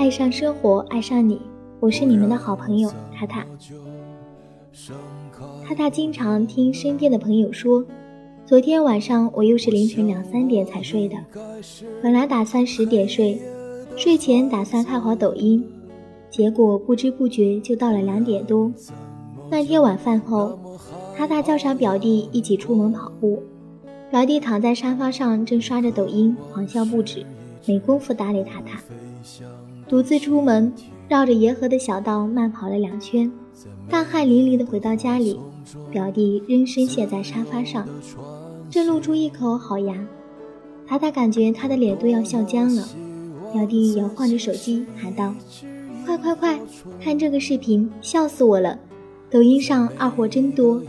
爱上生活，爱上你，我是你们的好朋友塔塔。塔塔经常听身边的朋友说，昨天晚上我又是凌晨两三点才睡的。本来打算十点睡，睡前打算看会抖音，结果不知不觉就到了两点多。那天晚饭后，塔塔叫上表弟一起出门跑步。表弟躺在沙发上，正刷着抖音，狂笑不止，没工夫搭理塔塔。独自出门，绕着沿河的小道慢跑了两圈，大汗淋漓的回到家里，表弟仍深陷在沙发上，正露出一口好牙。塔塔感觉他的脸都要笑僵了。表弟摇晃着手机喊道：“快快快，看这个视频，笑死我了！抖音上二货真多。”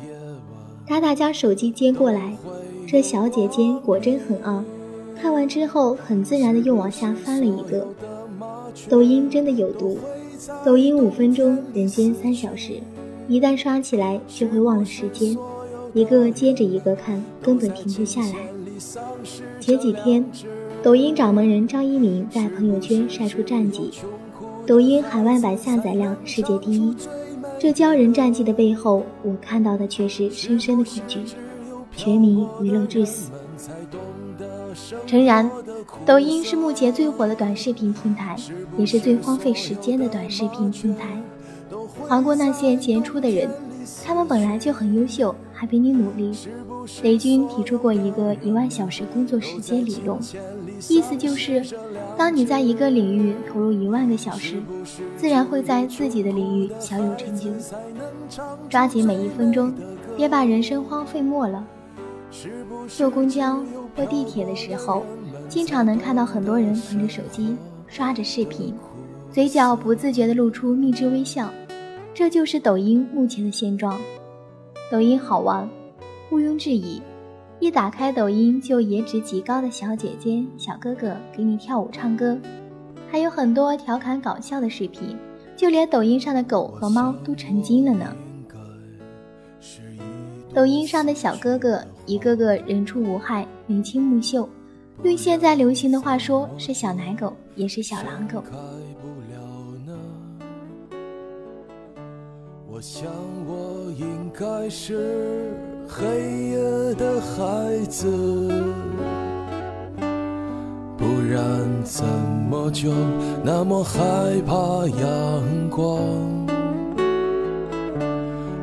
塔塔将手机接过来。这小姐姐果真很二，看完之后很自然的又往下翻了一个。抖音真的有毒，抖音五分钟，人间三小时，一旦刷起来就会忘了时间，一个接着一个看，根本停不下来。前几天，抖音掌门人张一鸣在朋友圈晒出战绩，抖音海外版下载量世界第一。这骄人战绩的背后，我看到的却是深深的恐惧。全民娱乐至死。诚然，抖音是目前最火的短视频平台，也是最荒废时间的短视频平台。划过那些杰出的人，他们本来就很优秀，还比你努力。雷军提出过一个一万小时工作时间理论，意思就是，当你在一个领域投入一万个小时，自然会在自己的领域小有成就。抓紧每一分钟，别把人生荒废没了。坐公交或地铁的时候，经常能看到很多人捧着手机刷着视频，嘴角不自觉地露出蜜汁微笑。这就是抖音目前的现状。抖音好玩，毋庸置疑。一打开抖音，就颜值极高的小姐姐、小哥哥给你跳舞唱歌，还有很多调侃搞笑的视频，就连抖音上的狗和猫都成精了呢。抖音上的小哥哥一个个人畜无害、眉清目秀，用现在流行的话说，是小奶狗，也是小狼狗。我想我应该是黑夜的孩子，不然怎么就那么害怕阳光？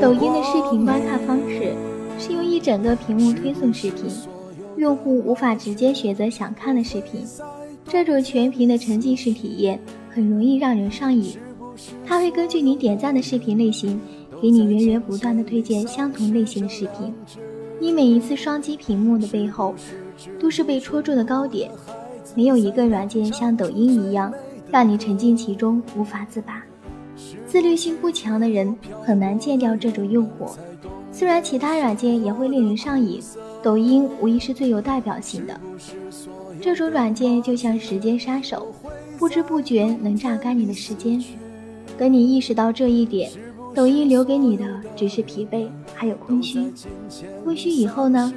抖音的视频观看方式是用一整个屏幕推送视频，用户无法直接选择想看的视频。这种全屏的沉浸式体验很容易让人上瘾。它会根据你点赞的视频类型，给你源源不断的推荐相同类型的视频。你每一次双击屏幕的背后，都是被戳中的高点。没有一个软件像抖音一样，让你沉浸其中无法自拔。自律性不强的人很难戒掉这种诱惑。虽然其他软件也会令人上瘾，抖音无疑是最有代表性的。这种软件就像时间杀手，不知不觉能榨干你的时间。等你意识到这一点，抖音留给你的只是疲惫，还有空虚。空虚以后呢？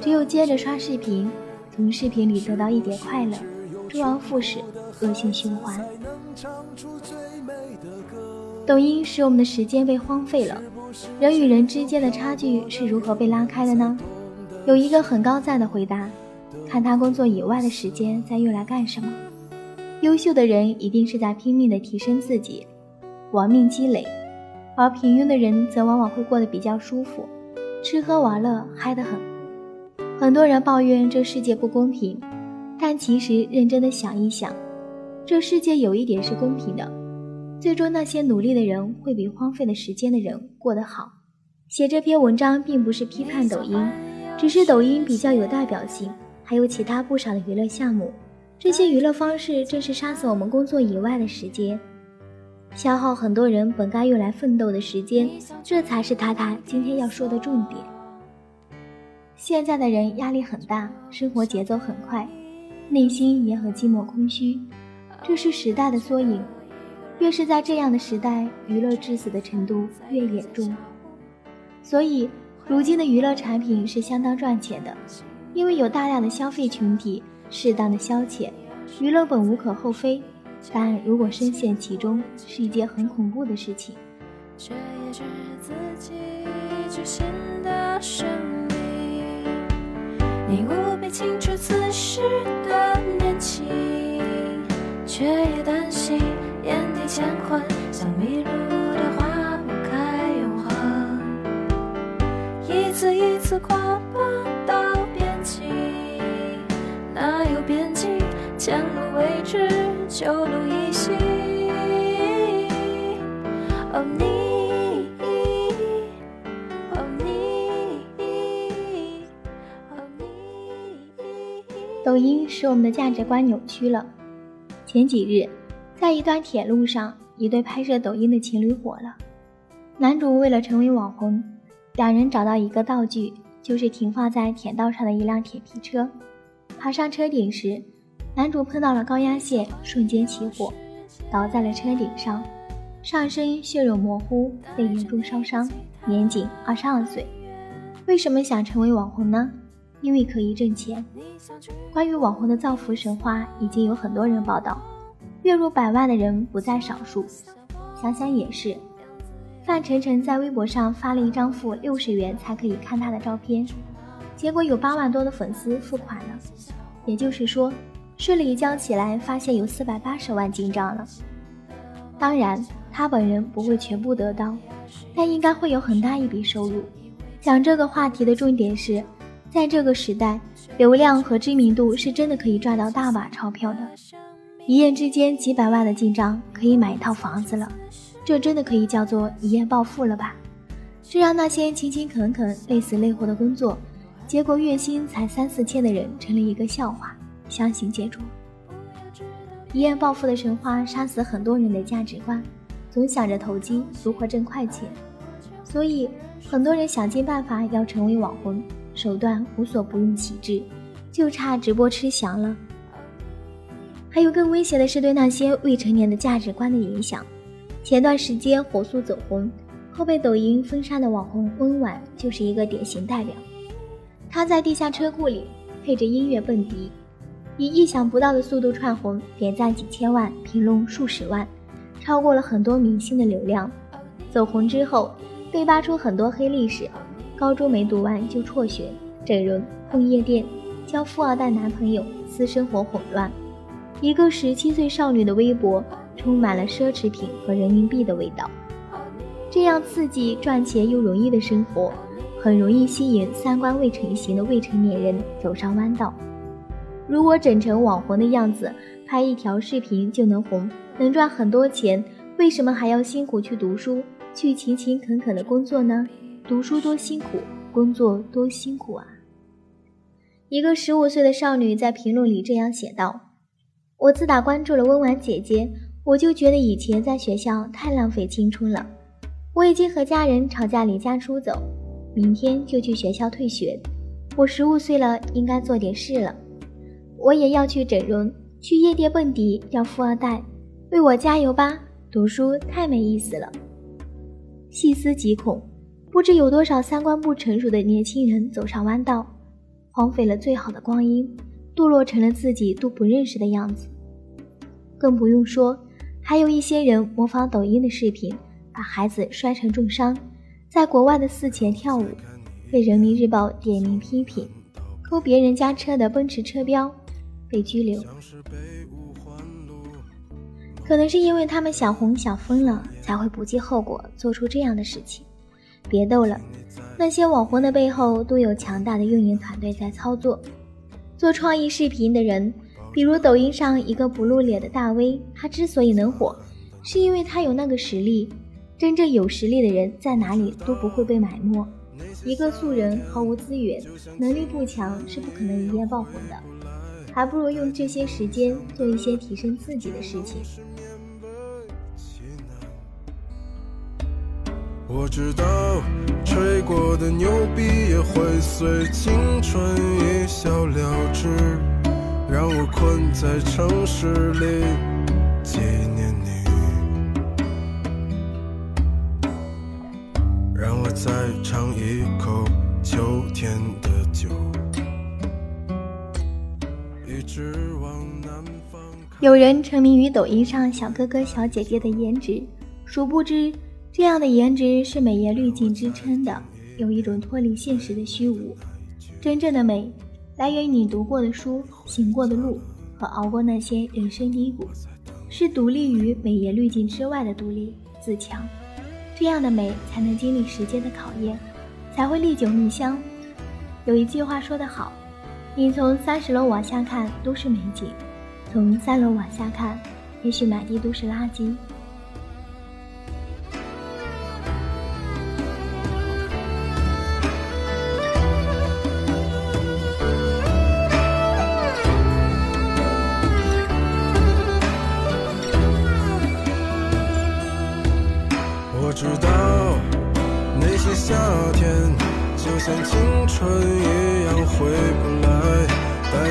只有接着刷视频，从视频里得到一点快乐，周而复始，恶性循环。抖音使我们的时间被荒废了，人与人之间的差距是如何被拉开的呢？有一个很高赞的回答：看他工作以外的时间在用来干什么。优秀的人一定是在拼命的提升自己，玩命积累；而平庸的人则往往会过得比较舒服，吃喝玩乐嗨得很。很多人抱怨这世界不公平，但其实认真的想一想，这世界有一点是公平的。最终，那些努力的人会比荒废了时间的人过得好。写这篇文章并不是批判抖音，只是抖音比较有代表性，还有其他不少的娱乐项目。这些娱乐方式正是杀死我们工作以外的时间，消耗很多人本该用来奋斗的时间。这才是塔塔今天要说的重点。现在的人压力很大，生活节奏很快，内心也很寂寞空虚，这是时代的缩影。越是在这样的时代，娱乐致死的程度越严重。所以，如今的娱乐产品是相当赚钱的，因为有大量的消费群体，适当的消遣娱乐本无可厚非，但如果深陷其中，是一件很恐怖的事情。却也是自己巨新的生命，你无比清楚此时的年轻，却也担心。眼底乾坤，像迷路的花不开永恒。一次一次跨不到边境，哪有边境？前路未知，旧路依稀。哦你，哦你，哦你。抖音使我们的价值观扭曲了。前几日。在一段铁路上，一对拍摄抖音的情侣火了。男主为了成为网红，两人找到一个道具，就是停放在铁道上的一辆铁皮车。爬上车顶时，男主碰到了高压线，瞬间起火，倒在了车顶上，上身血肉模糊，被严重烧伤，年仅二十二岁。为什么想成为网红呢？因为可以挣钱。关于网红的造福神话，已经有很多人报道。月入百万的人不在少数，想想也是。范丞丞在微博上发了一张付六十元才可以看他的照片，结果有八万多的粉丝付款了。也就是说，睡了一觉起来，发现有四百八十万进账了。当然，他本人不会全部得到，但应该会有很大一笔收入。讲这个话题的重点是，在这个时代，流量和知名度是真的可以赚到大把钞票的。一夜之间几百万的进账，可以买一套房子了，这真的可以叫做一夜暴富了吧？这让那些勤勤恳恳、累死累活的工作，结果月薪才三四千的人成了一个笑话，相信接着。一夜暴富的神话杀死很多人的价值观，总想着投机如何挣快钱，所以很多人想尽办法要成为网红，手段无所不用其极，就差直播吃翔了。还有更危险的是对那些未成年的价值观的影响。前段时间火速走红，后被抖音封杀的网红温婉就是一个典型代表。他在地下车库里配着音乐蹦迪，以意想不到的速度窜红，点赞几千万，评论数十万，超过了很多明星的流量。走红之后，被扒出很多黑历史：高中没读完就辍学，整容、混夜店、交富二代男朋友，私生活混乱。一个十七岁少女的微博充满了奢侈品和人民币的味道，这样刺激、赚钱又容易的生活，很容易吸引三观未成型的未成年人走上弯道。如果整成网红的样子，拍一条视频就能红，能赚很多钱，为什么还要辛苦去读书，去勤勤恳恳的工作呢？读书多辛苦，工作多辛苦啊！一个十五岁的少女在评论里这样写道。我自打关注了温婉姐姐，我就觉得以前在学校太浪费青春了。我已经和家人吵架离家出走，明天就去学校退学。我十五岁了，应该做点事了。我也要去整容，去夜店蹦迪，要富二代。为我加油吧！读书太没意思了。细思极恐，不知有多少三观不成熟的年轻人走上弯道，荒废了最好的光阴。堕落成了自己都不认识的样子，更不用说还有一些人模仿抖音的视频，把孩子摔成重伤，在国外的寺前跳舞，被人民日报点名批评，偷别人家车的奔驰车标，被拘留。可能是因为他们想红想疯了，才会不计后果做出这样的事情。别逗了，那些网红的背后都有强大的运营团队在操作。做创意视频的人，比如抖音上一个不露脸的大 V，他之所以能火，是因为他有那个实力。真正有实力的人在哪里都不会被埋没，一个素人毫无资源，能力不强，是不可能一夜爆红的，还不如用这些时间做一些提升自己的事情。我知道，吹过的牛逼也会随青春一笑了之，让我困在城市里纪念你。让我再尝一口秋天的酒。一直往南方有人沉迷于抖音上小哥哥小姐姐的颜值，殊不知这样的颜值是美颜滤镜支撑的，有一种脱离现实的虚无。真正的美来源于你读过的书、行过的路和熬过那些人生低谷，是独立于美颜滤镜之外的独立自强。这样的美才能经历时间的考验，才会历久弥香。有一句话说得好：“你从三十楼往下看都是美景，从三楼往下看，也许满地都是垃圾。”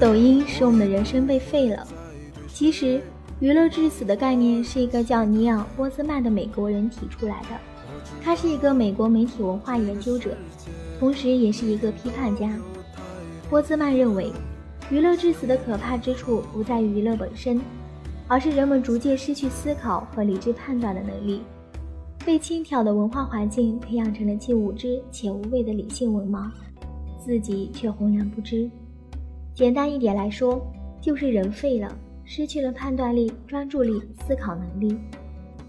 抖音使我们的人生被废了。其实，娱乐至死的概念是一个叫尼尔·波兹曼的美国人提出来的。他是一个美国媒体文化研究者，同时也是一个批判家。波兹曼认为，娱乐至死的可怕之处不在于娱乐本身，而是人们逐渐失去思考和理智判断的能力。被轻佻的文化环境培养成了既无知且无畏的理性文盲，自己却浑然不知。简单一点来说，就是人废了，失去了判断力、专注力、思考能力。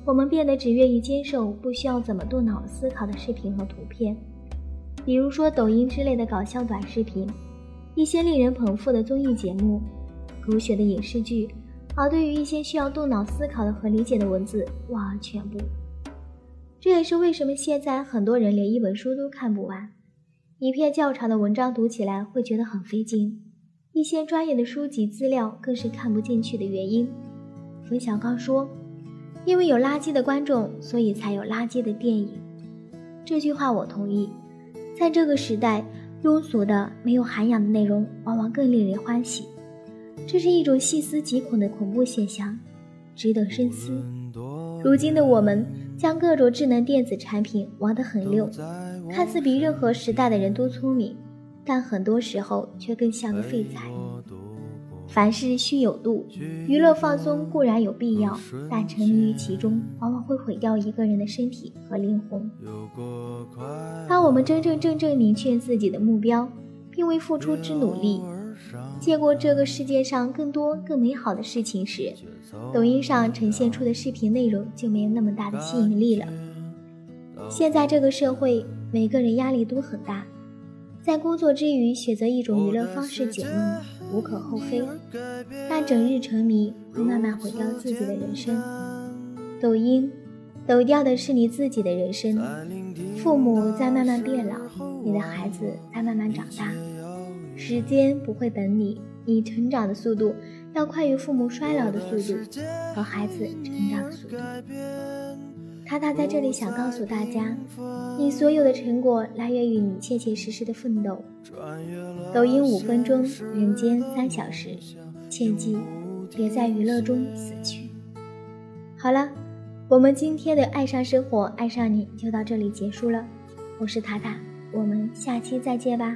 我们变得只愿意接受不需要怎么动脑思考的视频和图片，比如说抖音之类的搞笑短视频，一些令人捧腹的综艺节目，狗血的影视剧，而对于一些需要动脑思考的和理解的文字，望而却步。这也是为什么现在很多人连一本书都看不完，一篇较长的文章读起来会觉得很费劲，一些专业的书籍资料更是看不进去的原因。冯小刚说：“因为有垃圾的观众，所以才有垃圾的电影。”这句话我同意。在这个时代，庸俗的、没有涵养的内容往往更令人欢喜，这是一种细思极恐的恐怖现象，值得深思。如今的我们。将各种智能电子产品玩得很溜，看似比任何时代的人都聪明，但很多时候却更像个废材。凡事需有度，娱乐放松固然有必要，但沉迷于其中，往往会毁掉一个人的身体和灵魂。当我们真真正正明确自己的目标，并为付出之努力。见过这个世界上更多更美好的事情时，抖音上呈现出的视频内容就没有那么大的吸引力了。现在这个社会，每个人压力都很大，在工作之余选择一种娱乐方式解闷，无可厚非。但整日沉迷会慢慢毁掉自己的人生。抖音抖掉的是你自己的人生。父母在慢慢变老，你的孩子在慢慢长大。时间不会等你，你成长的速度要快于父母衰老的速度和孩子成长的速度。塔塔在这里想告诉大家，你所有的成果来源于你切切实实的奋斗。抖音五分钟，人间三小时，切记别在娱乐中死去。好了，我们今天的爱上生活，爱上你就到这里结束了。我是塔塔，我们下期再见吧。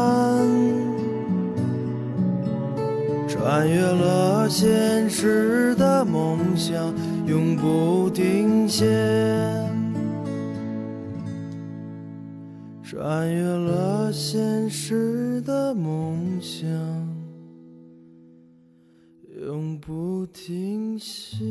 穿越了现实的梦想，永不停歇。穿越了现实的梦想，永不停歇。